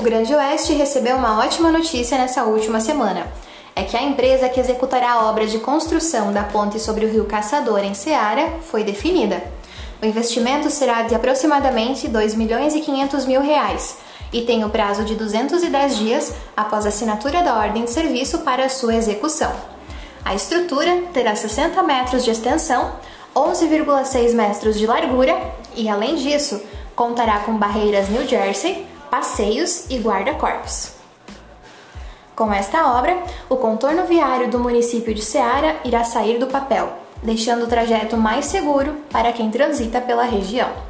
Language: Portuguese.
O Grande Oeste recebeu uma ótima notícia nessa última semana. É que a empresa que executará a obra de construção da ponte sobre o rio Caçador em Ceará foi definida. O investimento será de aproximadamente 2 milhões e 500 mil reais e tem o prazo de 210 dias após a assinatura da ordem de serviço para sua execução. A estrutura terá 60 metros de extensão, 11,6 metros de largura e, além disso, contará com barreiras New Jersey, passeios e guarda-corpos. Com esta obra, o contorno viário do município de Ceará irá sair do papel, deixando o trajeto mais seguro para quem transita pela região.